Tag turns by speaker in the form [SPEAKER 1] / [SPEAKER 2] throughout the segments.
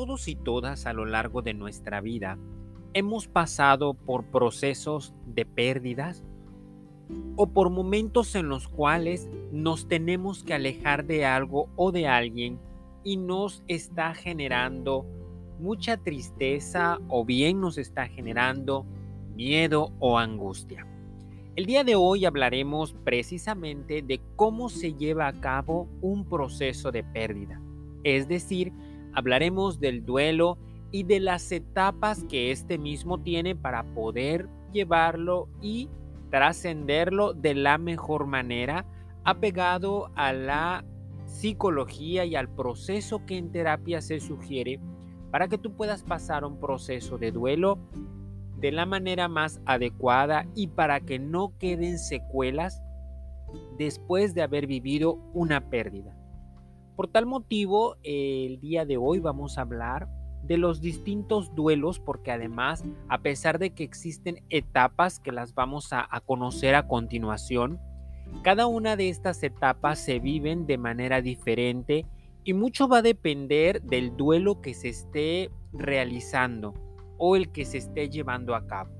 [SPEAKER 1] todos y todas a lo largo de nuestra vida hemos pasado por procesos de pérdidas o por momentos en los cuales nos tenemos que alejar de algo o de alguien y nos está generando mucha tristeza o bien nos está generando miedo o angustia. El día de hoy hablaremos precisamente de cómo se lleva a cabo un proceso de pérdida, es decir, hablaremos del duelo y de las etapas que este mismo tiene para poder llevarlo y trascenderlo de la mejor manera, apegado a la psicología y al proceso que en terapia se sugiere para que tú puedas pasar un proceso de duelo de la manera más adecuada y para que no queden secuelas después de haber vivido una pérdida. Por tal motivo, el día de hoy vamos a hablar de los distintos duelos, porque además, a pesar de que existen etapas que las vamos a, conocer a continuación, cada una de estas etapas se viven de manera diferente y mucho va a depender del duelo que se esté realizando o el que se esté llevando a cabo.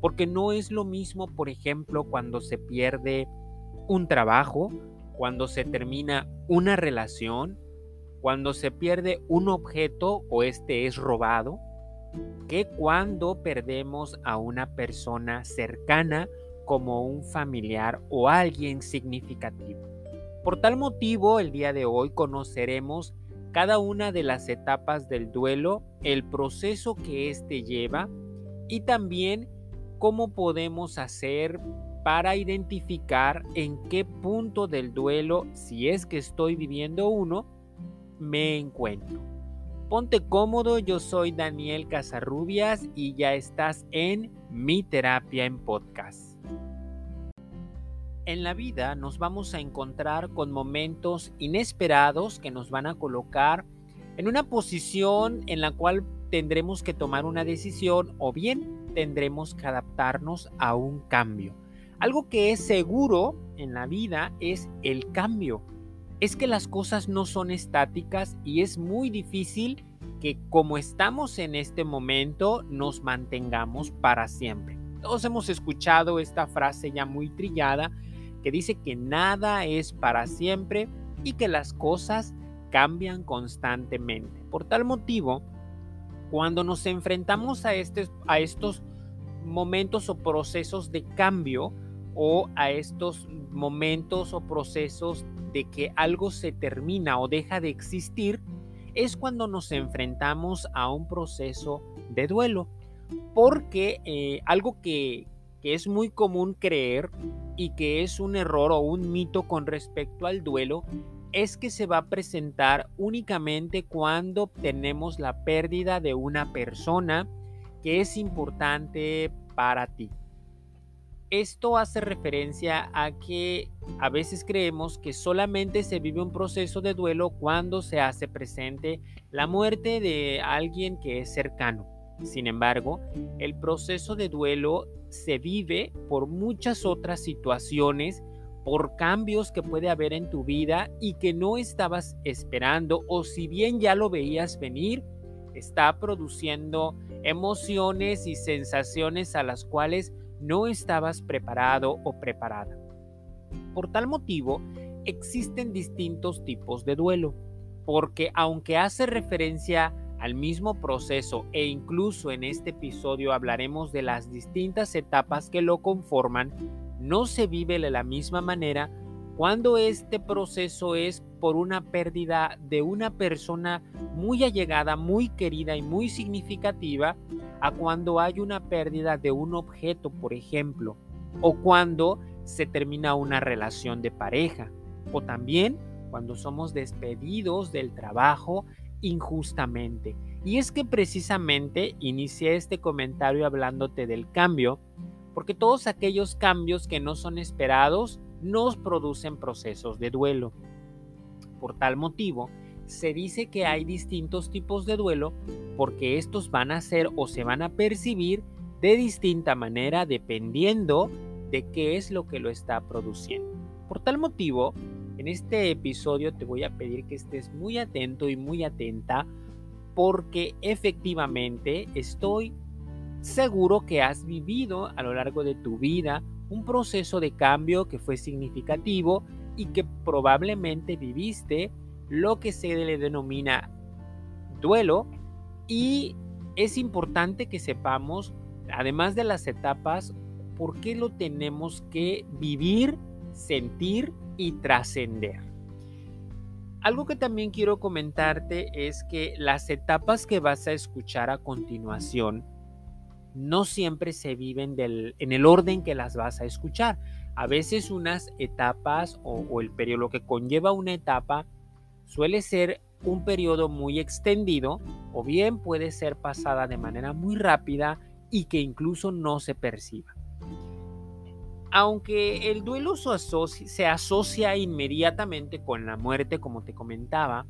[SPEAKER 1] Porque no es lo mismo, por ejemplo, cuando se pierde un trabajo, cuando se termina una relación, cuando se pierde un objeto o este es robado, que cuando perdemos a una persona cercana como un familiar o alguien significativo. Por tal motivo, el día de hoy conoceremos cada una de las etapas del duelo, el proceso que éste lleva y también cómo podemos hacer para identificar en qué punto del duelo, si es que estoy viviendo uno, me encuentro. Ponte cómodo, yo soy Daniel Casarrubias y ya estás en Mi Terapia en Podcast. En la vida nos vamos a encontrar con momentos inesperados que nos van a colocar en una posición en la cual tendremos que tomar una decisión o bien tendremos que adaptarnos a un cambio. Algo que es seguro en la vida es el cambio es que las cosas no son estáticas y es muy difícil que como estamos en este momento nos mantengamos para siempre. Todos hemos escuchado esta frase ya muy trillada que dice que nada es para siempre y que las cosas cambian constantemente. Por tal motivo, cuando nos enfrentamos a, este, a estos momentos o procesos de cambio o a estos momentos o procesos de que algo se termina o deja de existir, es cuando nos enfrentamos a un proceso de duelo. Porque eh, algo que, que es muy común creer y que es un error o un mito con respecto al duelo es que se va a presentar únicamente cuando tenemos la pérdida de una persona que es importante para ti. Esto hace referencia a que a veces creemos que solamente se vive un proceso de duelo cuando se hace presente la muerte de alguien que es cercano. Sin embargo, el proceso de duelo se vive por muchas otras situaciones, por cambios que puede haber en tu vida y que no estabas esperando o si bien ya lo veías venir, está produciendo emociones y sensaciones a las cuales no estabas preparado o preparada. Por tal motivo, existen distintos tipos de duelo, porque aunque hace referencia al mismo proceso e incluso en este episodio hablaremos de las distintas etapas que lo conforman, no se vive de la misma manera cuando este proceso es por una pérdida de una persona muy allegada, muy querida y muy significativa, a cuando hay una pérdida de un objeto, por ejemplo, o cuando se termina una relación de pareja, o también cuando somos despedidos del trabajo injustamente. Y es que precisamente inicié este comentario hablándote del cambio, porque todos aquellos cambios que no son esperados nos producen procesos de duelo. Por tal motivo, se dice que hay distintos tipos de duelo porque estos van a ser o se van a percibir de distinta manera dependiendo de qué es lo que lo está produciendo. Por tal motivo, en este episodio te voy a pedir que estés muy atento y muy atenta porque efectivamente estoy seguro que has vivido a lo largo de tu vida un proceso de cambio que fue significativo y que probablemente viviste lo que se le denomina duelo y es importante que sepamos, además de las etapas, por qué lo tenemos que vivir, sentir y trascender. Algo que también quiero comentarte es que las etapas que vas a escuchar a continuación no siempre se viven en el orden que las vas a escuchar. A veces unas etapas o, el periodo que conlleva una etapa suele ser un periodo muy extendido o bien puede ser pasada de manera muy rápida y que incluso no se perciba. Aunque el duelo se asocia inmediatamente con la muerte, como te comentaba,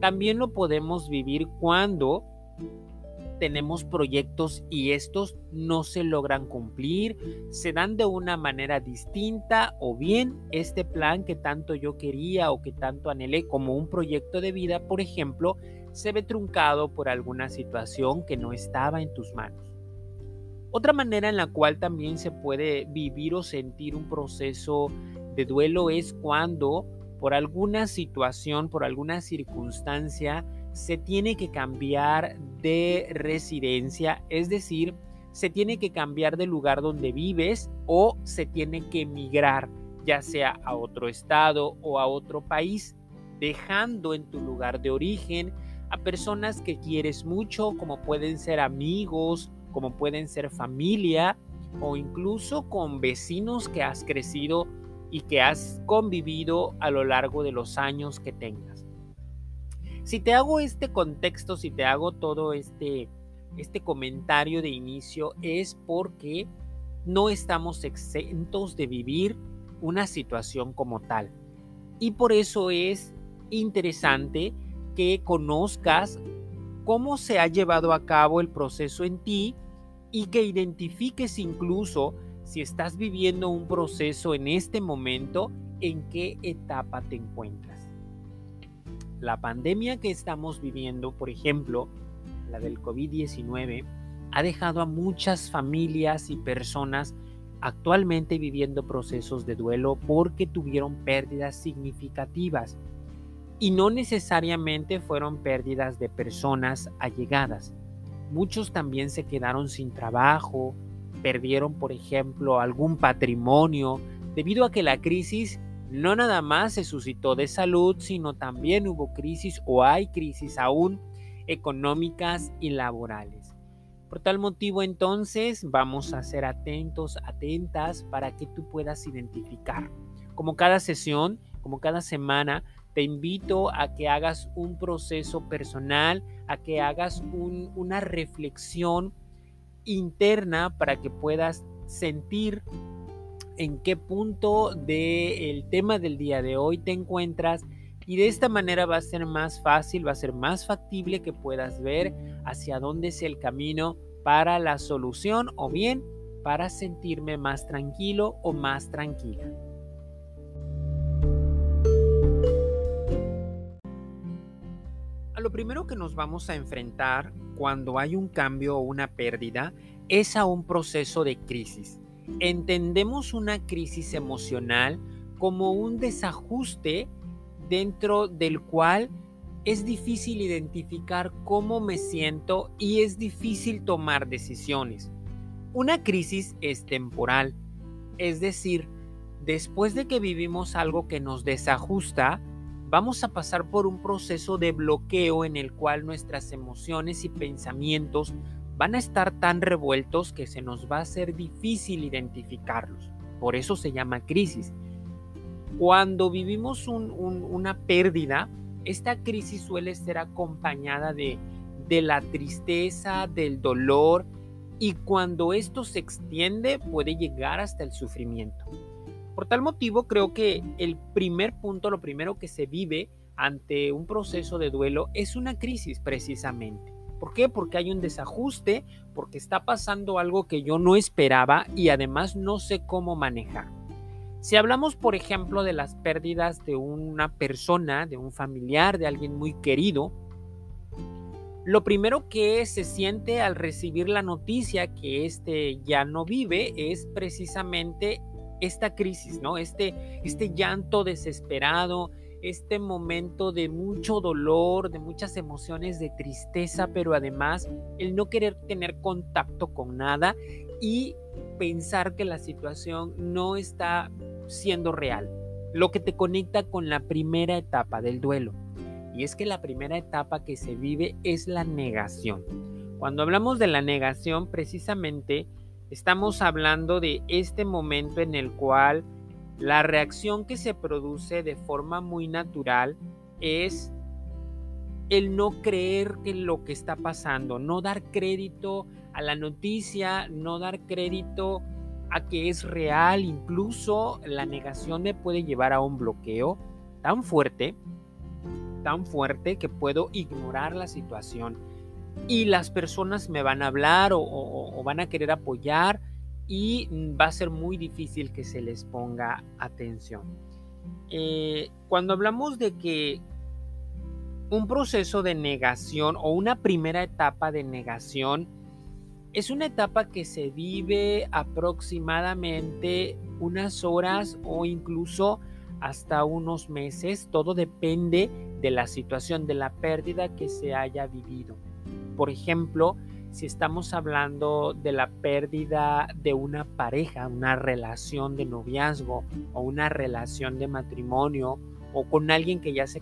[SPEAKER 1] también lo podemos vivir cuando tenemos proyectos y estos no se logran cumplir, se dan de una manera distinta o bien este plan que tanto yo quería o que tanto anhelé como un proyecto de vida, por ejemplo, se ve truncado por alguna situación que no estaba en tus manos. Otra manera en la cual también se puede vivir o sentir un proceso de duelo es cuando por alguna situación, por alguna circunstancia, se tiene que cambiar de residencia, es decir, se tiene que cambiar de lugar donde vives o se tiene que emigrar, ya sea a otro estado o a otro país, dejando en tu lugar de origen a personas que quieres mucho, como pueden ser amigos, como pueden ser familia o incluso con vecinos que has crecido y que has convivido a lo largo de los años que tengas. Si te hago este contexto, si te hago todo este, este comentario de inicio, es porque no estamos exentos de vivir una situación como tal. Y por eso es interesante que conozcas cómo se ha llevado a cabo el proceso en ti y que identifiques incluso si estás viviendo un proceso en este momento, en qué etapa te encuentras. La pandemia que estamos viviendo, por ejemplo, la del COVID-19, ha dejado a muchas familias y personas actualmente viviendo procesos de duelo porque tuvieron pérdidas significativas y no necesariamente fueron pérdidas de personas allegadas. Muchos también se quedaron sin trabajo, perdieron, por ejemplo, algún patrimonio debido a que la crisis no nada más se suscitó de salud, sino también hubo crisis o hay crisis aún económicas y laborales. Por tal motivo entonces vamos a ser atentos, atentas para que tú puedas identificar. Como cada sesión, como cada semana, te invito a que hagas un proceso personal, a que hagas una reflexión interna para que puedas sentir en qué punto del tema del día de hoy te encuentras y de esta manera va a ser más fácil, va a ser más factible que puedas ver hacia dónde es el camino para la solución o bien para sentirme más tranquilo o más tranquila. A lo primero que nos vamos a enfrentar cuando hay un cambio o una pérdida es a un proceso de crisis entendemos una crisis emocional como un desajuste dentro del cual es difícil identificar cómo me siento y es difícil tomar decisiones. Una crisis es temporal, es decir, después de que vivimos algo que nos desajusta, vamos a pasar por un proceso de bloqueo en el cual nuestras emociones y pensamientos van a estar tan revueltos que se nos va a ser difícil identificarlos. Por eso se llama crisis. Cuando vivimos una pérdida, esta crisis suele ser acompañada de, de la tristeza, del dolor, y cuando esto se extiende puede llegar hasta el sufrimiento. Por tal motivo, creo que el primer punto, lo primero que se vive ante un proceso de duelo es una crisis precisamente. ¿Por qué? Porque hay un desajuste, porque está pasando algo que yo no esperaba y además no sé cómo manejar. Si hablamos, por ejemplo, de las pérdidas de una persona, de un familiar, de alguien muy querido, Lo primero que se siente al recibir la noticia que este ya no vive es precisamente esta crisis, ¿no? Este, este llanto desesperado, este momento de mucho dolor, de muchas emociones de tristeza, pero además el no querer tener contacto con nada y pensar que la situación no está siendo real. Lo que te conecta con la primera etapa del duelo. Y es que la primera etapa que se vive es la negación. Cuando hablamos de la negación, precisamente estamos hablando de este momento en el cual la reacción que se produce de forma muy natural es el no creer en lo que está pasando, no dar crédito a la noticia, no dar crédito a que es real, incluso la negación me puede llevar a un bloqueo tan fuerte tan fuerte que puedo ignorar la situación. Y las personas me van a hablar o, van a querer apoyar y va a ser muy difícil que se les ponga atención. Eh, cuando hablamos de que un proceso de negación o una primera etapa de negación es una etapa que se vive aproximadamente unas horas o incluso hasta unos meses. Todo depende de la situación, de la pérdida que se haya vivido. Por ejemplo, si estamos hablando de la pérdida de una pareja, una relación de noviazgo o una relación de matrimonio o con alguien que ya se,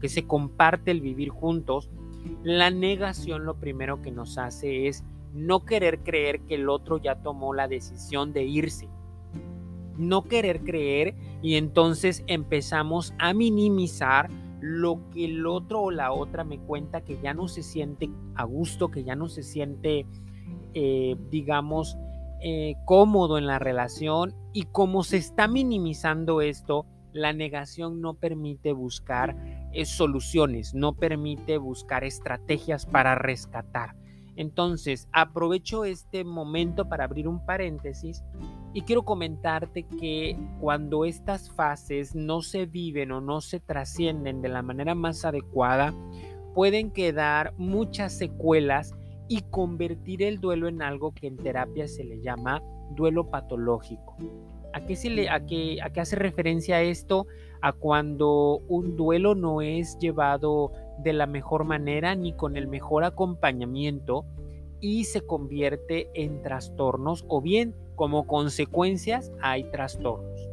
[SPEAKER 1] que se comparte el vivir juntos, la negación lo primero que nos hace es no querer creer que el otro ya tomó la decisión de irse. No querer creer y entonces empezamos a minimizar lo que el otro o la otra me cuenta que ya no se siente a gusto, que ya no se siente, eh, digamos, eh, cómodo en la relación y como se está minimizando esto, la negación no permite buscar eh, soluciones, no permite buscar estrategias para rescatar. Entonces, aprovecho este momento para abrir un paréntesis y quiero comentarte que cuando estas fases no se viven o no se trascienden de la manera más adecuada, pueden quedar muchas secuelas y convertir el duelo en algo que en terapia se le llama duelo patológico. ¿A qué, se le, a qué, a qué hace referencia esto? A cuando un duelo no es llevado de la mejor manera ni con el mejor acompañamiento y se convierte en trastornos o bien como consecuencias hay trastornos.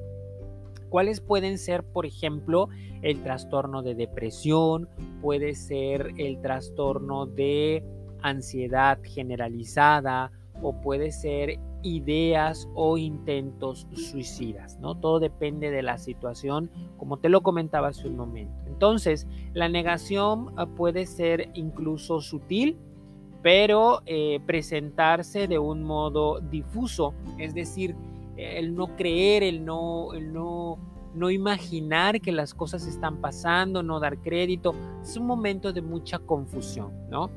[SPEAKER 1] ¿Cuáles pueden ser, por ejemplo, el trastorno de depresión? Puede ser el trastorno de ansiedad generalizada o puede ser ideas o intentos suicidas, ¿no? Todo depende de la situación, como te lo comentaba hace un momento. Entonces, la negación ah, puede ser incluso sutil, pero eh, presentarse de un modo difuso, es decir, el no creer, el no, el no, no imaginar que las cosas están pasando, no dar crédito, es un momento de mucha confusión, ¿no?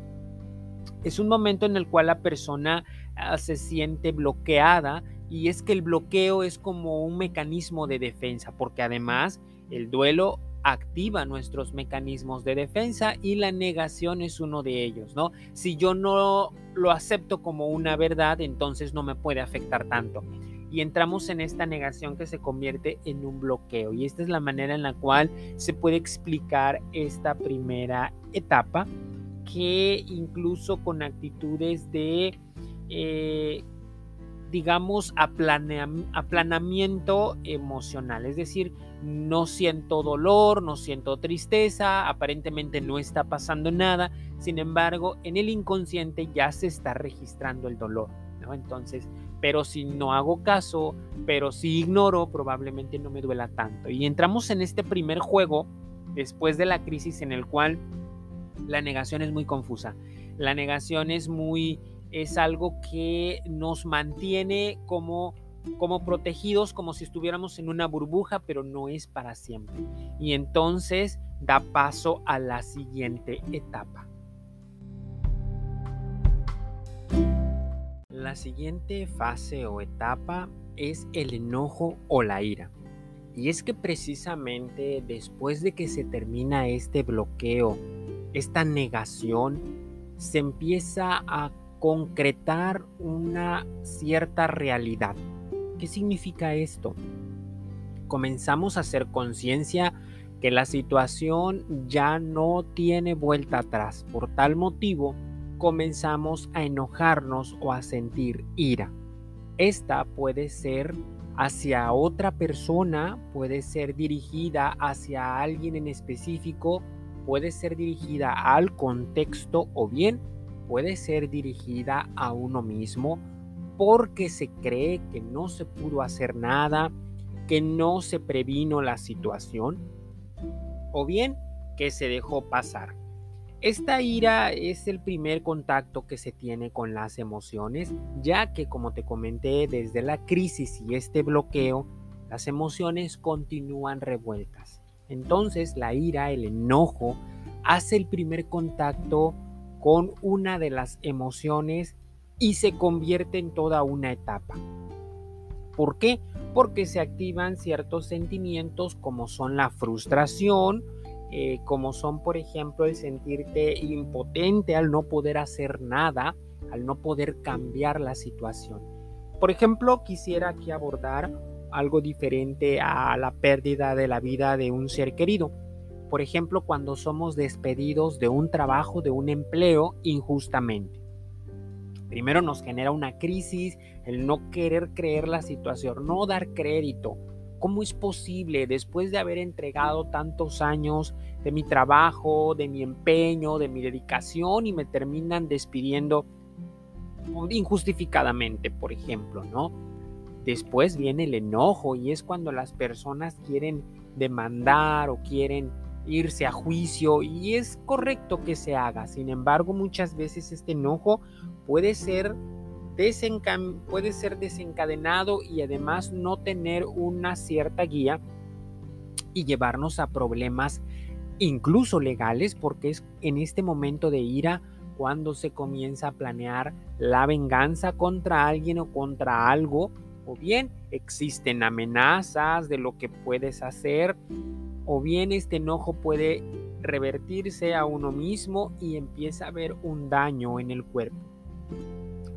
[SPEAKER 1] Es un momento en el cual la persona ah, se siente bloqueada y es que el bloqueo es como un mecanismo de defensa, porque además el duelo activa nuestros mecanismos de defensa y la negación es uno de ellos, ¿no? Si yo no lo acepto como una verdad, entonces no me puede afectar tanto. Y entramos en esta negación que se convierte en un bloqueo. Y esta es la manera en la cual se puede explicar esta primera etapa, que incluso con actitudes de eh, digamos, aplanamiento emocional. Es decir, no siento dolor, no siento tristeza, aparentemente no está pasando nada. Sin embargo, en el inconsciente ya se está registrando el dolor. ¿no? Entonces, pero si no hago caso, pero si ignoro, probablemente no me duela tanto. Y entramos en este primer juego después de la crisis en el cual la negación es muy confusa. La negación es muy es algo que nos mantiene como, como protegidos, como si estuviéramos en una burbuja, pero no es para siempre. Y entonces da paso a la siguiente etapa. La siguiente fase o etapa es el enojo o la ira. Y es que precisamente después de que se termina este bloqueo, esta negación, se empieza a concretar una cierta realidad. ¿Qué significa esto? Comenzamos a hacer conciencia que la situación ya no tiene vuelta atrás. Por tal motivo, comenzamos a enojarnos o a sentir ira. Esta puede ser hacia otra persona, puede ser dirigida hacia alguien en específico, puede ser dirigida al contexto o bien puede ser dirigida a uno mismo porque se cree que no se pudo hacer nada, que no se previno la situación o bien que se dejó pasar. Esta ira es el primer contacto que se tiene con las emociones, ya que como te comenté desde la crisis y este bloqueo, las emociones continúan revueltas. Entonces la ira, el enojo, hace el primer contacto con una de las emociones y se convierte en toda una etapa. ¿Por qué? Porque se activan ciertos sentimientos como son la frustración, eh, como son por ejemplo el sentirte impotente al no poder hacer nada, al no poder cambiar la situación. Por ejemplo, quisiera aquí abordar algo diferente a la pérdida de la vida de un ser querido. Por ejemplo, cuando somos despedidos de un trabajo, de un empleo injustamente. Primero nos genera una crisis, el no querer creer la situación, no dar crédito. ¿Cómo es posible después de haber entregado tantos años de mi trabajo, de mi empeño, de mi dedicación y me terminan despidiendo injustificadamente, por ejemplo, ¿no? Después viene el enojo y es cuando las personas quieren demandar o quieren irse a juicio y es correcto que se haga. Sin embargo, muchas veces este enojo puede ser, puede ser desencadenado y además no tener una cierta guía y llevarnos a problemas incluso legales porque es en este momento de ira cuando se comienza a planear la venganza contra alguien o contra algo o bien existen amenazas de lo que puedes hacer o bien este enojo puede revertirse a uno mismo y empieza a haber un daño en el cuerpo.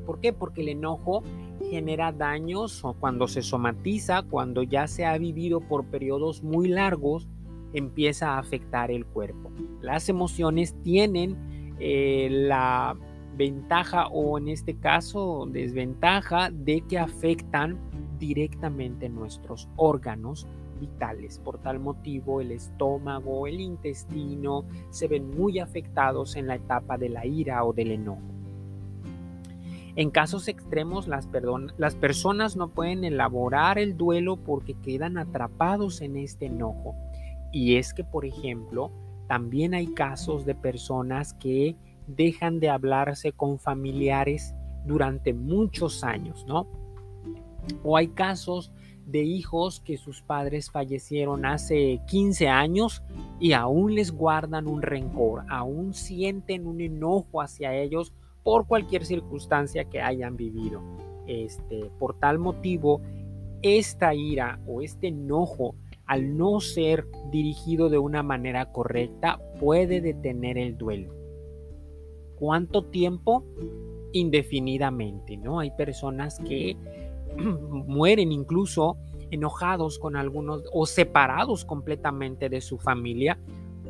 [SPEAKER 1] ¿Por qué? Porque el enojo genera daños cuando se somatiza, cuando ya se ha vivido por periodos muy largos, empieza a afectar el cuerpo. Las emociones tienen eh, la ventaja o en este caso desventaja de que afectan directamente nuestros órganos vitales. Por tal motivo, el estómago, el intestino se ven muy afectados en la etapa de la ira o del enojo. En casos extremos, las, las personas no pueden elaborar el duelo porque quedan atrapados en este enojo. Y es que, por ejemplo, también hay casos de personas que dejan de hablarse con familiares durante muchos años, ¿no? O hay casos de hijos que sus padres fallecieron hace 15 años y aún les guardan un rencor, aún sienten un enojo hacia ellos por cualquier circunstancia que hayan vivido. Este, por tal motivo, esta ira o este enojo, al no ser dirigido de una manera correcta, puede detener el duelo. ¿Cuánto tiempo? Indefinidamente, ¿no? Hay personas que mueren incluso enojados con algunos o separados completamente de su familia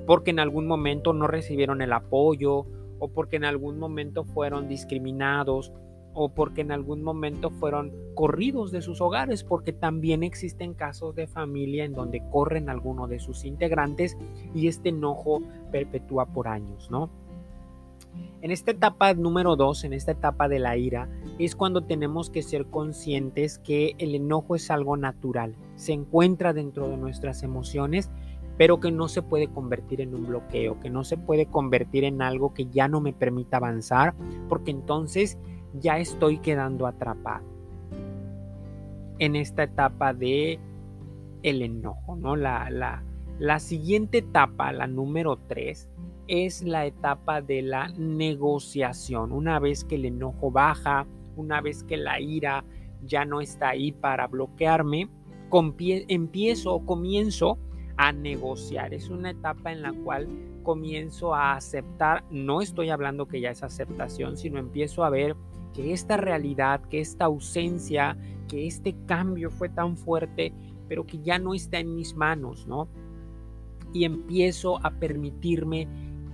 [SPEAKER 1] porque en algún momento no recibieron el apoyo o porque en algún momento fueron discriminados o porque en algún momento fueron corridos de sus hogares, porque también existen casos de familia en donde corren alguno de sus integrantes y este enojo perpetúa por años, ¿no? En esta etapa número dos, en esta etapa de la ira, es cuando tenemos que ser conscientes que el enojo es algo natural, se encuentra dentro de nuestras emociones, pero que no se puede convertir en un bloqueo, que no se puede convertir en algo que ya no me permita avanzar, porque entonces ya estoy quedando atrapado. En esta etapa de el enojo, ¿no? La, la, la siguiente etapa, la número tres, es la etapa de la negociación. Una vez que el enojo baja, una vez que la ira ya no está ahí para bloquearme, empiezo o comienzo a negociar. Es una etapa en la cual comienzo a aceptar, no estoy hablando que ya es aceptación, sino empiezo a ver que esta realidad, que esta ausencia, que este cambio fue tan fuerte, pero que ya no está en mis manos, ¿no? Y empiezo a permitirme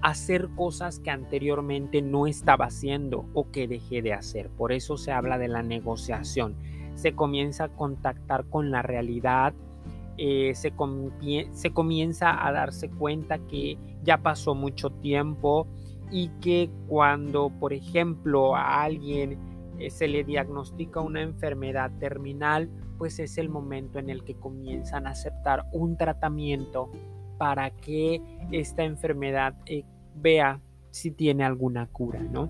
[SPEAKER 1] hacer cosas que anteriormente no estaba haciendo o que dejé de hacer. Por eso se habla de la negociación. Se comienza a contactar con la realidad, eh, se, comienza a darse cuenta que ya pasó mucho tiempo y que cuando, por ejemplo, a alguien eh, se le diagnostica una enfermedad terminal, pues es el momento en el que comienzan a aceptar un tratamiento para que esta enfermedad eh, vea si tiene alguna cura, ¿no?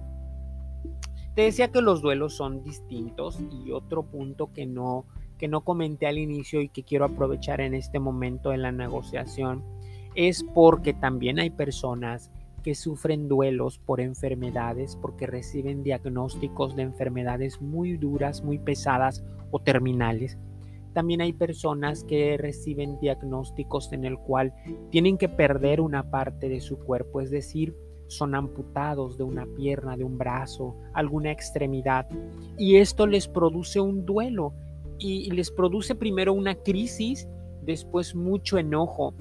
[SPEAKER 1] Te decía que los duelos son distintos y otro punto que no, que no comenté al inicio y que quiero aprovechar en este momento en la negociación es porque también hay personas que sufren duelos por enfermedades, porque reciben diagnósticos de enfermedades muy duras, muy pesadas o terminales. También hay personas que reciben diagnósticos en el cual tienen que perder una parte de su cuerpo, es decir, son amputados de una pierna, de un brazo, alguna extremidad. Y esto les produce un duelo y les produce primero una crisis, después mucho enojo,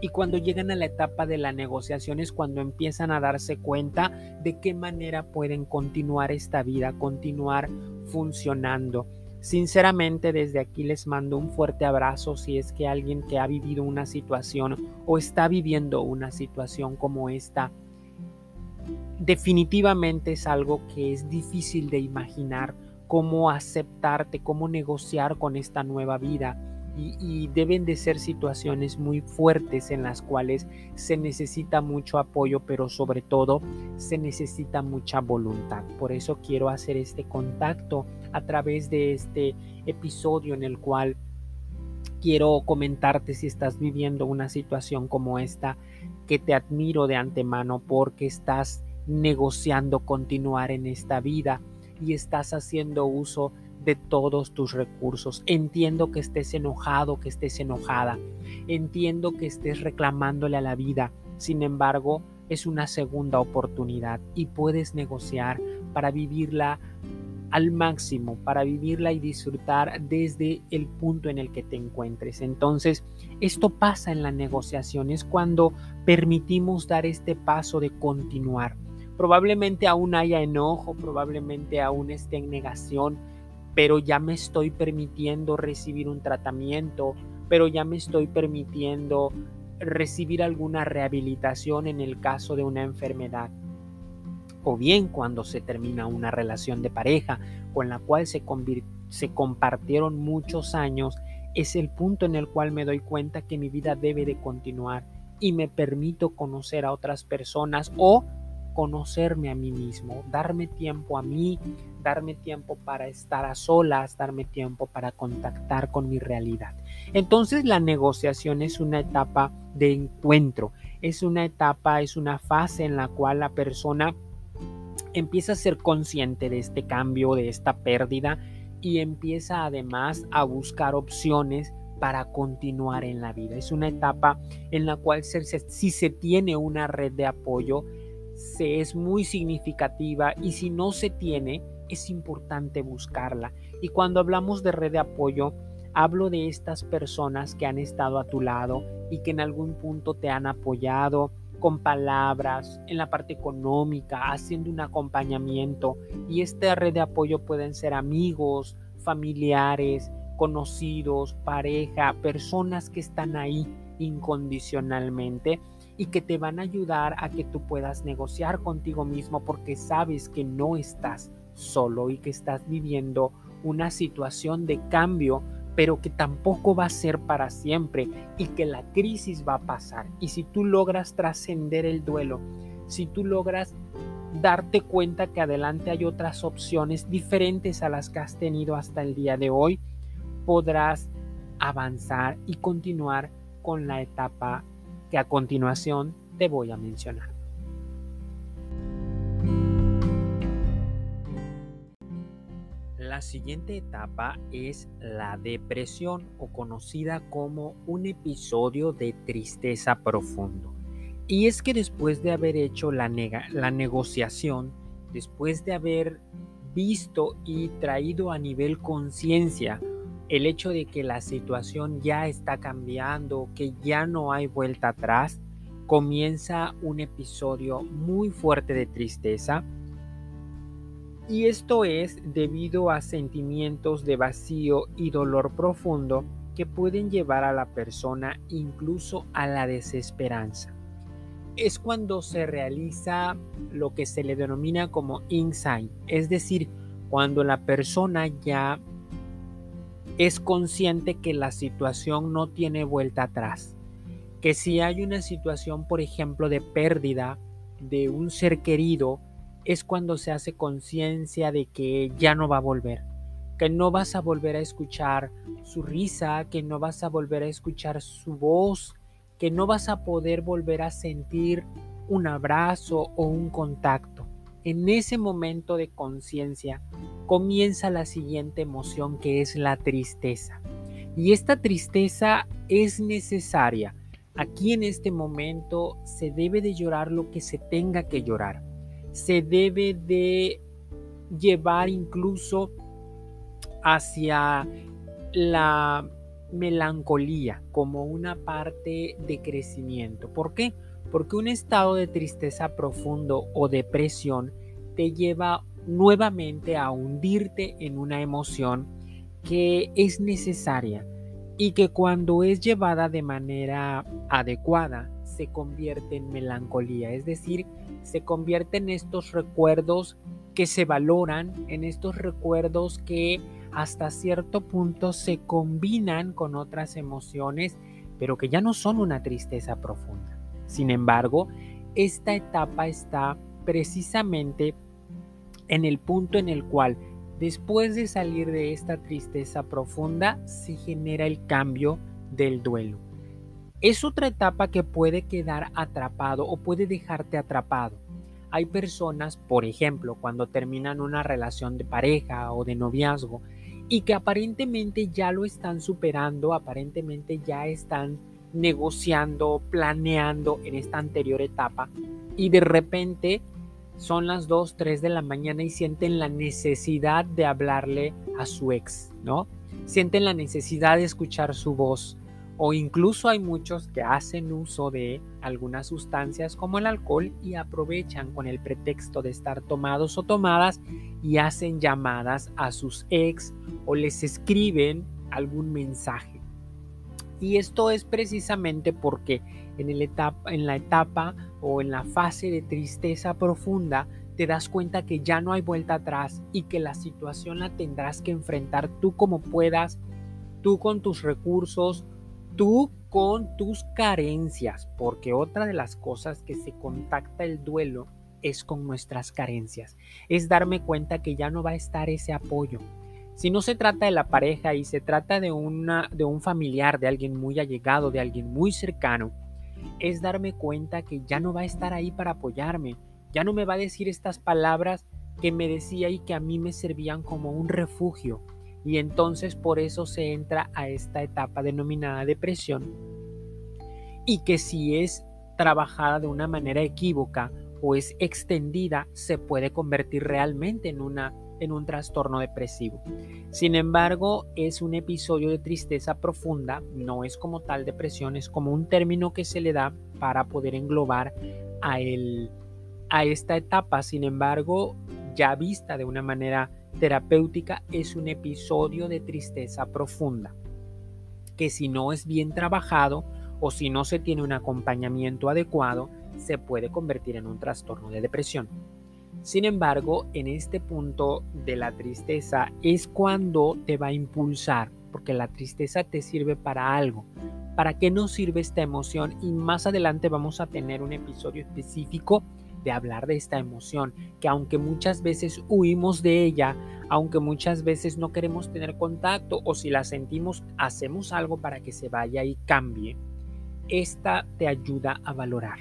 [SPEAKER 1] y cuando llegan a la etapa de la negociación es cuando empiezan a darse cuenta de qué manera pueden continuar esta vida, continuar funcionando. Sinceramente desde aquí les mando un fuerte abrazo si es que alguien que ha vivido una situación o está viviendo una situación como esta, definitivamente es algo que es difícil de imaginar, cómo aceptarte, cómo negociar con esta nueva vida y, deben de ser situaciones muy fuertes en las cuales se necesita mucho apoyo, pero sobre todo se necesita mucha voluntad. Por eso quiero hacer este contacto a través de este episodio en el cual quiero comentarte si estás viviendo una situación como esta, que te admiro de antemano porque estás negociando continuar en esta vida y estás haciendo uso de todos tus recursos. Entiendo que estés enojado, que estés enojada. Entiendo que estés reclamándole a la vida. Sin embargo, es una segunda oportunidad y puedes negociar para vivirla al máximo, para vivirla y disfrutar desde el punto en el que te encuentres. Entonces, esto pasa en la negociación, es cuando permitimos dar este paso de continuar. Probablemente aún haya enojo, probablemente aún esté en negación, pero ya me estoy permitiendo recibir un tratamiento, pero ya me estoy permitiendo recibir alguna rehabilitación en el caso de una enfermedad. O bien cuando se termina una relación de pareja con la cual se, se compartieron muchos años, es el punto en el cual me doy cuenta que mi vida debe de continuar y me permito conocer a otras personas o conocerme a mí mismo, darme tiempo a mí, darme tiempo para estar a solas, darme tiempo para contactar con mi realidad. Entonces la negociación es una etapa de encuentro, es una etapa, es una fase en la cual la persona empieza a ser consciente de este cambio, de esta pérdida y empieza además a buscar opciones para continuar en la vida. Es una etapa en la cual si se tiene una red de apoyo, se es muy significativa y si no se tiene, es importante buscarla. Y cuando hablamos de red de apoyo, hablo de estas personas que han estado a tu lado y que en algún punto te han apoyado con palabras, en la parte económica, haciendo un acompañamiento. Y esta red de apoyo pueden ser amigos, familiares, conocidos, pareja, personas que están ahí incondicionalmente y que te van a ayudar a que tú puedas negociar contigo mismo porque sabes que no estás solo y que estás viviendo una situación de cambio pero que tampoco va a ser para siempre y que la crisis va a pasar. Y si tú logras trascender el duelo, si tú logras darte cuenta que adelante hay otras opciones diferentes a las que has tenido hasta el día de hoy, podrás avanzar y continuar con la etapa que a continuación te voy a mencionar. La siguiente etapa es la depresión o conocida como un episodio de tristeza profundo. Y es que después de haber hecho la, la negociación, después de haber visto y traído a nivel conciencia el hecho de que la situación ya está cambiando, que ya no hay vuelta atrás, comienza un episodio muy fuerte de tristeza. Y esto es debido a sentimientos de vacío y dolor profundo que pueden llevar a la persona incluso a la desesperanza. Es cuando se realiza lo que se le denomina como insight, es decir, cuando la persona ya es consciente que la situación no tiene vuelta atrás, que si hay una situación, por ejemplo, de pérdida de un ser querido, es cuando se hace conciencia de que ya no va a volver, que no vas a volver a escuchar su risa, que no vas a volver a escuchar su voz, que no vas a poder volver a sentir un abrazo o un contacto. En ese momento de conciencia comienza la siguiente emoción que es la tristeza. Y esta tristeza es necesaria. Aquí en este momento se debe de llorar lo que se tenga que llorar. Se debe de llevar incluso hacia la melancolía como una parte de crecimiento. ¿Por qué? Porque un estado de tristeza profundo o depresión te lleva nuevamente a hundirte en una emoción que es necesaria y que cuando es llevada de manera adecuada se convierte en melancolía, es decir, se convierte en estos recuerdos que se valoran, en estos recuerdos que hasta cierto punto se combinan con otras emociones, pero que ya no son una tristeza profunda. Sin embargo, esta etapa está precisamente en el punto en el cual después de salir de esta tristeza profunda se genera el cambio del duelo. Es otra etapa que puede quedar atrapado o puede dejarte atrapado. Hay personas, por ejemplo, cuando terminan una relación de pareja o de noviazgo y que aparentemente ya lo están superando, aparentemente ya están negociando, planeando en esta anterior etapa y de repente son las 2, 3 de la mañana y sienten la necesidad de hablarle a su ex, ¿no? Sienten la necesidad de escuchar su voz. O incluso hay muchos que hacen uso de algunas sustancias como el alcohol y aprovechan con el pretexto de estar tomados o tomadas y hacen llamadas a sus ex o les escriben algún mensaje. Y esto es precisamente porque en, el etapa, en la etapa o en la fase de tristeza profunda, te das cuenta que ya no hay vuelta atrás y que la situación la tendrás que enfrentar tú como puedas, tú con tus recursos, tú con tus carencias, porque otra de las cosas que se contacta el duelo es con nuestras carencias, es darme cuenta que ya no va a estar ese apoyo. Si no se trata de la pareja y se trata de, una, de un familiar, de alguien muy allegado, de alguien muy cercano, es darme cuenta que ya no va a estar ahí para apoyarme, ya no me va a decir estas palabras que me decía y que a mí me servían como un refugio. Y entonces por eso se entra a esta etapa denominada depresión. Y que si es trabajada de una manera equívoca o es extendida, se puede convertir realmente en una en un trastorno depresivo. Sin embargo, es un episodio de tristeza profunda, no es como tal depresión, es como un término que se le da para poder englobar a, el, a esta etapa. Sin embargo, ya vista de una manera terapéutica, es un episodio de tristeza profunda, que si no es bien trabajado o si no se tiene un acompañamiento adecuado, se puede convertir en un trastorno de depresión. Sin embargo, en este punto de la tristeza es cuando te va a impulsar, porque la tristeza te sirve para algo. ¿Para qué nos sirve esta emoción? Y más adelante vamos a tener un episodio específico de hablar de esta emoción, que aunque muchas veces huimos de ella, aunque muchas veces no queremos tener contacto o si la sentimos, hacemos algo para que se vaya y cambie, esta te ayuda a valorar.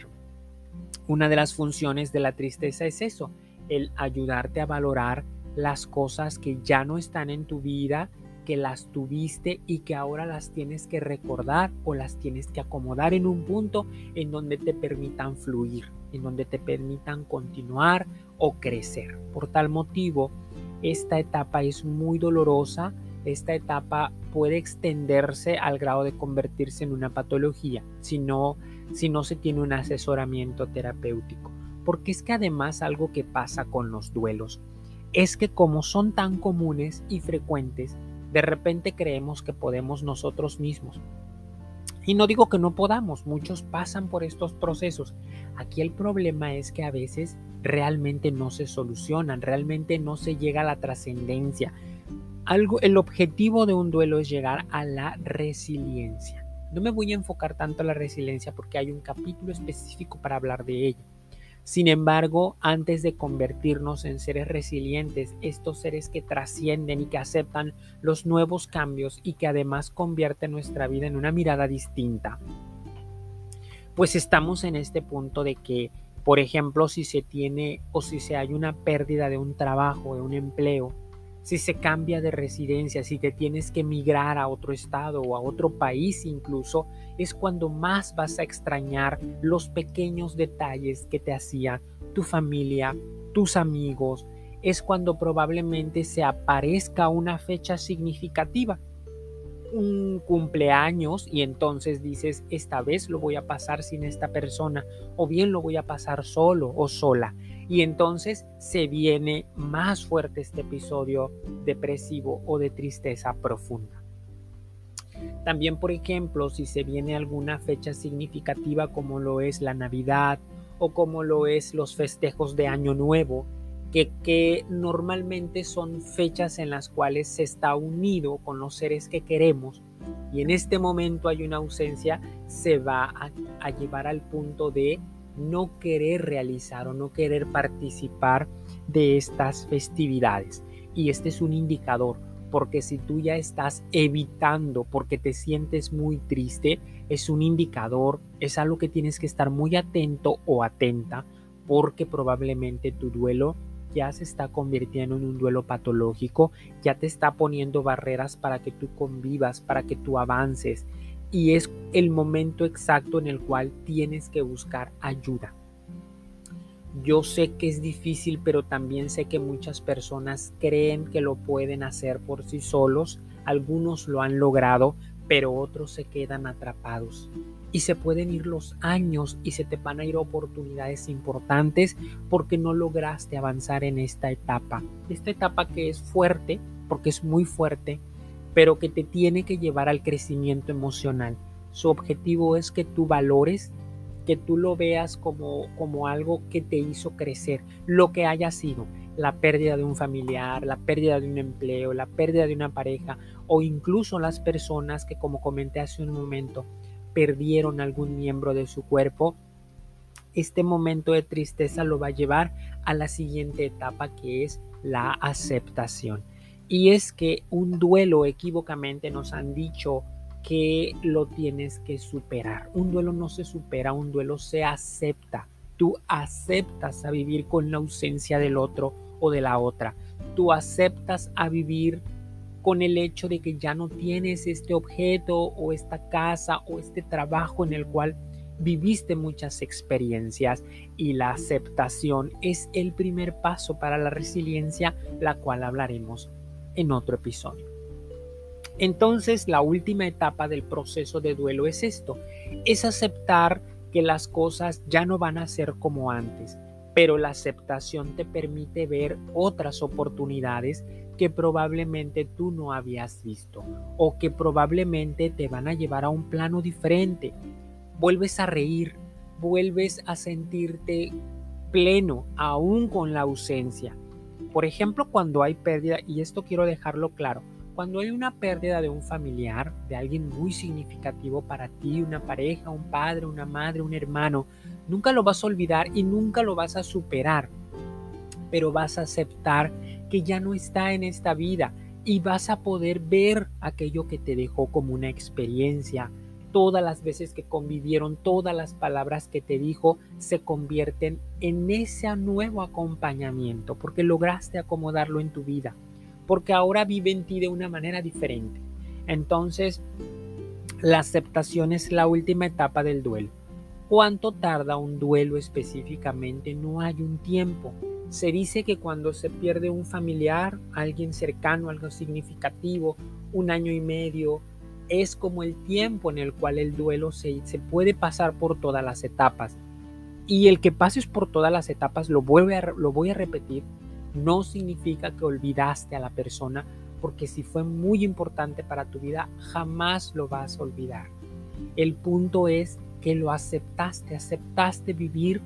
[SPEAKER 1] Una de las funciones de la tristeza es eso, el ayudarte a valorar las cosas que ya no están en tu vida que las tuviste y que ahora las tienes que recordar o las tienes que acomodar en un punto en donde te permitan fluir, en donde te permitan continuar o crecer. Por tal motivo, esta etapa es muy dolorosa, esta etapa puede extenderse al grado de convertirse en una patología si no, si no se tiene un asesoramiento terapéutico. Porque es que además algo que pasa con los duelos es que como son tan comunes y frecuentes, de repente creemos que podemos nosotros mismos. Y no digo que no podamos, muchos pasan por estos procesos. Aquí el problema es que a veces realmente no se solucionan, realmente no se llega a la trascendencia. Algo, el objetivo de un duelo es llegar a la resiliencia. No me voy a enfocar tanto en la resiliencia porque hay un capítulo específico para hablar de ello. Sin embargo, antes de convertirnos en seres resilientes, estos seres que trascienden y que aceptan los nuevos cambios y que además convierten nuestra vida en una mirada distinta, pues estamos en este punto de que, por ejemplo, si se tiene o si se hay una pérdida de un trabajo, de un empleo, si se cambia de residencia, si te tienes que migrar a otro estado o a otro país incluso, es cuando más vas a extrañar los pequeños detalles que te hacía tu familia, tus amigos, es cuando probablemente se aparezca una fecha significativa un cumpleaños y entonces dices, esta vez lo voy a pasar sin esta persona o bien lo voy a pasar solo o sola. Y entonces se viene más fuerte este episodio depresivo o de tristeza profunda. También, por ejemplo, si se viene alguna fecha significativa como lo es la Navidad o como lo es los festejos de Año Nuevo, que, normalmente son fechas en las cuales se está unido con los seres que queremos y en este momento hay una ausencia, se va a, llevar al punto de no querer realizar o no querer participar de estas festividades. Y este es un indicador, porque si tú ya estás evitando porque te sientes muy triste, es un indicador, es algo que tienes que estar muy atento o atenta, porque probablemente tu duelo ya se está convirtiendo en un duelo patológico, ya te está poniendo barreras para que tú convivas, para que tú avances. Y es el momento exacto en el cual tienes que buscar ayuda. Yo sé que es difícil, pero también sé que muchas personas creen que lo pueden hacer por sí solos. Algunos lo han logrado, pero otros se quedan atrapados y se pueden ir los años y se te van a ir oportunidades importantes porque no lograste avanzar en esta etapa. Esta etapa que es fuerte, porque es muy fuerte, pero que te tiene que llevar al crecimiento emocional. Su objetivo es que tú valores, que tú lo veas como, como algo que te hizo crecer, lo que haya sido, la pérdida de un familiar, la pérdida de un empleo, la pérdida de una pareja o incluso las personas que como comenté hace un momento, perdieron algún miembro de su cuerpo, este momento de tristeza lo va a llevar a la siguiente etapa que es la aceptación. Y es que un duelo equívocamente nos han dicho que lo tienes que superar. Un duelo no se supera, un duelo se acepta. Tú aceptas a vivir con la ausencia del otro o de la otra. Tú aceptas a vivir con el hecho de que ya no tienes este objeto o esta casa o este trabajo en el cual viviste muchas experiencias y la aceptación es el primer paso para la resiliencia, la cual hablaremos en otro episodio. Entonces, la última etapa del proceso de duelo es esto, es aceptar que las cosas ya no van a ser como antes, pero la aceptación te permite ver otras oportunidades que probablemente tú no habías visto o que probablemente te van a llevar a un plano diferente. Vuelves a reír, vuelves a sentirte pleno aún con la ausencia. Por ejemplo, cuando hay pérdida, y esto quiero dejarlo claro, cuando hay una pérdida de un familiar, de alguien muy significativo para ti, una pareja, un padre, una madre, un hermano, nunca lo vas a olvidar y nunca lo vas a superar, pero vas a aceptar que ya no está en esta vida y vas a poder ver aquello que te dejó como una experiencia. Todas las veces que convivieron, todas las palabras que te dijo se convierten en ese nuevo acompañamiento porque lograste acomodarlo en tu vida, porque ahora vive en ti de una manera diferente. Entonces, la aceptación es la última etapa del duelo. ¿Cuánto tarda un duelo específicamente? No hay un tiempo. Se dice que cuando se pierde un familiar, alguien cercano, algo significativo, un año y medio, es como el tiempo en el cual el duelo se, se puede pasar por todas las etapas. Y el que pases por todas las etapas, lo, vuelve lo voy a repetir, no significa que olvidaste a la persona, porque si fue muy importante para tu vida, jamás lo vas a olvidar. El punto es que lo aceptaste, aceptaste vivir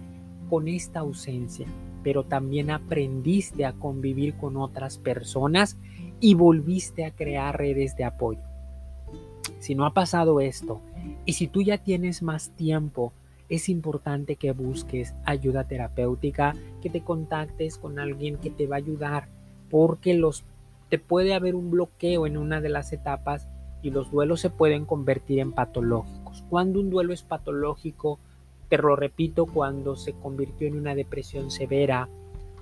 [SPEAKER 1] con esta ausencia, pero también aprendiste a convivir con otras personas y volviste a crear redes de apoyo. Si no ha pasado esto y si tú ya tienes más tiempo, es importante que busques ayuda terapéutica, que te contactes con alguien que te va a ayudar, porque los te puede haber un bloqueo en una de las etapas y los duelos se pueden convertir en patológicos. Cuando un duelo es patológico, te lo repito, cuando se convirtió en una depresión severa,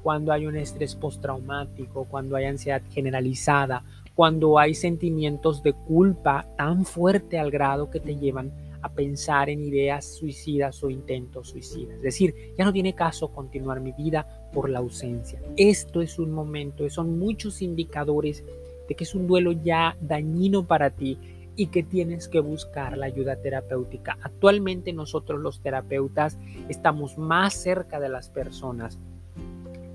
[SPEAKER 1] cuando hay un estrés postraumático, cuando hay ansiedad generalizada, cuando hay sentimientos de culpa tan fuerte al grado que te llevan pensar en ideas suicidas o intentos suicidas. Es decir, ya no tiene caso continuar mi vida por la ausencia. Esto es un momento, son muchos indicadores de que es un duelo ya dañino para ti y que tienes que buscar la ayuda terapéutica. Actualmente nosotros los terapeutas estamos más cerca de las personas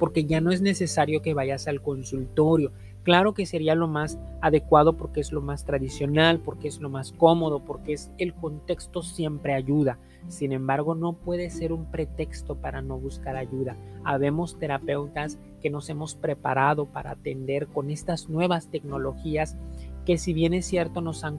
[SPEAKER 1] porque ya no es necesario que vayas al consultorio. Claro que sería lo más adecuado porque es lo más tradicional, porque es lo más cómodo, porque es el contexto siempre ayuda. Sin embargo, no puede ser un pretexto para no buscar ayuda. Habemos terapeutas que nos hemos preparado para atender con estas nuevas tecnologías que si bien es cierto nos han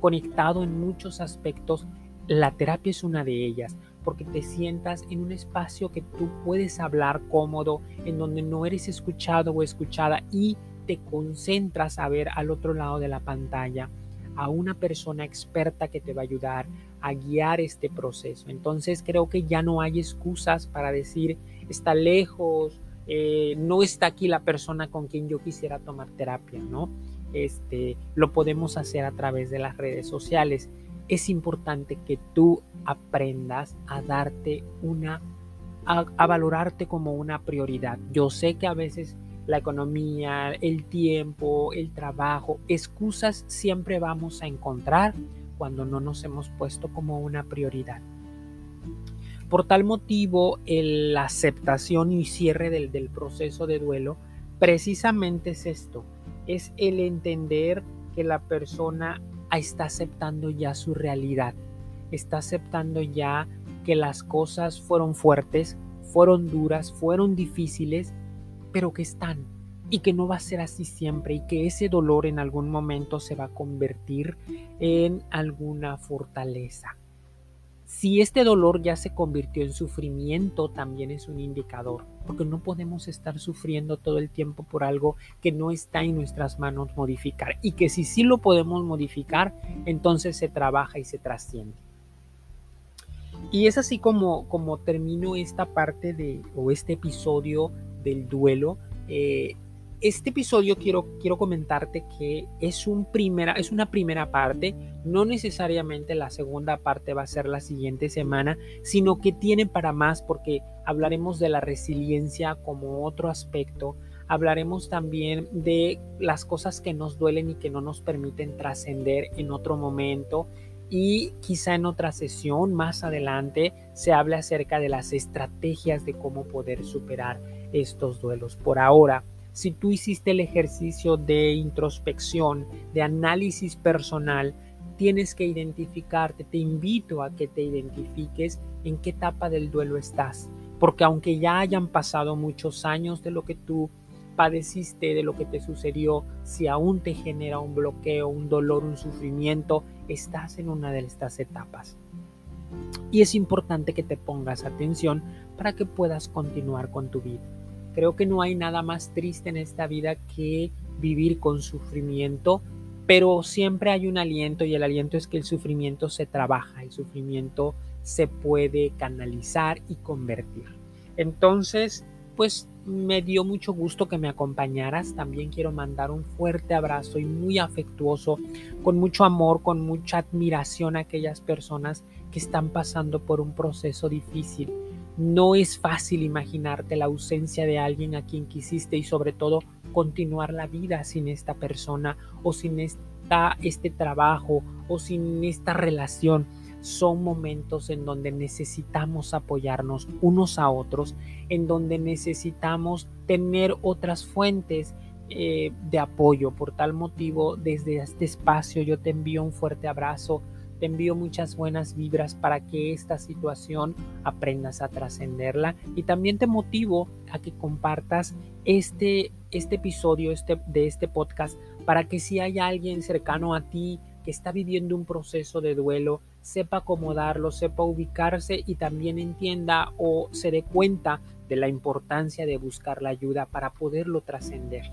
[SPEAKER 1] conectado en muchos aspectos, la terapia es una de ellas, porque te sientas en un espacio que tú puedes hablar cómodo, en donde no eres escuchado o escuchada y concentras a ver al otro lado de la pantalla a una persona experta que te va a ayudar a guiar este proceso. Entonces creo que ya no hay excusas para decir está lejos, eh, no está aquí la persona con quien yo quisiera tomar terapia, ¿no? Este, lo podemos hacer a través de las redes sociales. Es importante que tú aprendas a darte una, a, valorarte como una prioridad. Yo sé que a veces la economía, el tiempo, el trabajo, excusas siempre vamos a encontrar cuando no nos hemos puesto como una prioridad. Por tal motivo, la aceptación y cierre del, del proceso de duelo precisamente es esto, es el entender que la persona está aceptando ya su realidad, está aceptando ya que las cosas fueron fuertes, fueron duras, fueron difíciles, pero que están y que no va a ser así siempre y que ese dolor en algún momento se va a convertir en alguna fortaleza. Si este dolor ya se convirtió en sufrimiento, también es un indicador, porque no podemos estar sufriendo todo el tiempo por algo que no está en nuestras manos modificar y que si sí lo podemos modificar, entonces se trabaja y se trasciende. Y es así como, como termino esta parte de, o este episodio del duelo. Eh, este episodio quiero, quiero comentarte que es, un primera, es una primera parte, no necesariamente la segunda parte va a ser la siguiente semana, sino que tiene para más porque hablaremos de la resiliencia como otro aspecto, hablaremos también de las cosas que nos duelen y que no nos permiten trascender en otro momento. Y quizá en otra sesión más adelante se hable acerca de las estrategias de cómo poder superar estos duelos. Por ahora, si tú hiciste el ejercicio de introspección, de análisis personal, tienes que identificarte, te invito a que te identifiques en qué etapa del duelo estás, porque aunque ya hayan pasado muchos años de lo que tú padeciste, de lo que te sucedió, si aún te genera un bloqueo, un dolor, un sufrimiento, estás en una de estas etapas. Y es importante que te pongas atención para que puedas continuar con tu vida. Creo que no hay nada más triste en esta vida que vivir con sufrimiento, pero siempre hay un aliento y el aliento es que el sufrimiento se trabaja, el sufrimiento se puede canalizar y convertir. Entonces, pues me dio mucho gusto que me acompañaras. También quiero mandar un fuerte abrazo y muy afectuoso, con mucho amor, con mucha admiración a aquellas personas que están pasando por un proceso difícil. No es fácil imaginarte la ausencia de alguien a quien quisiste y sobre todo continuar la vida sin esta persona o sin esta, este trabajo o sin esta relación son momentos en donde necesitamos apoyarnos unos a otros, en donde necesitamos tener otras fuentes eh, de apoyo. Por tal motivo, desde este espacio yo te envío un fuerte abrazo, te envío muchas buenas vibras para que esta situación aprendas a trascenderla y también te motivo a que compartas este, este episodio este, de este podcast para que si hay alguien cercano a ti que está viviendo un proceso de duelo, sepa acomodarlo, sepa ubicarse y también entienda o se dé cuenta de la importancia de buscar la ayuda para poderlo trascender.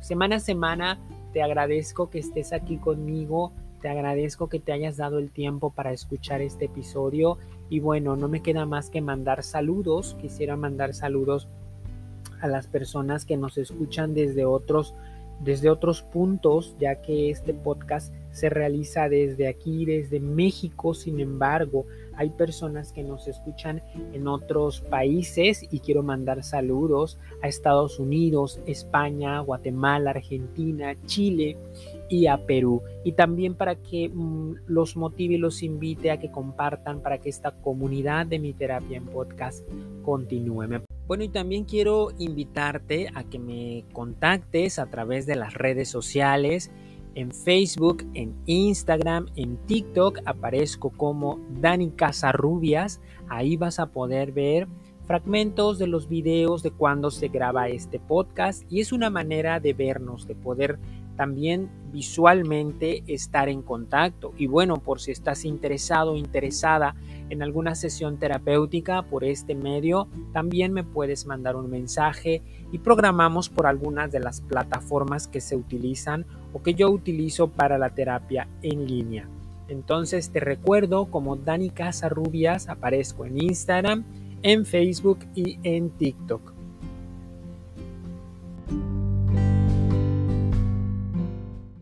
[SPEAKER 1] Semana a semana te agradezco que estés aquí conmigo, te agradezco que te hayas dado el tiempo para escuchar este episodio. Y bueno, no me queda más que mandar saludos, quisiera mandar saludos a las personas que nos escuchan desde otros desde otros puntos, ya que este podcast se realiza desde aquí, desde México, sin embargo, hay personas que nos escuchan en otros países y quiero mandar saludos a Estados Unidos, España, Guatemala, Argentina, Chile y a Perú. Y también para que mm, los motive y los invite a que compartan para que esta comunidad de mi terapia en podcast continúe. Bueno, y también quiero invitarte a que me contactes a través de las redes sociales. En Facebook, en Instagram, en TikTok aparezco como Dani Casarrubias. Ahí vas a poder ver fragmentos de los videos de cuando se graba este podcast y es una manera de vernos, de poder también visualmente estar en contacto. Y bueno, por si estás interesado o interesada en alguna sesión terapéutica por este medio, también me puedes mandar un mensaje y programamos por algunas de las plataformas que se utilizan o que yo utilizo para la terapia en línea. Entonces te recuerdo como Dani Rubias aparezco en Instagram, en Facebook y en TikTok.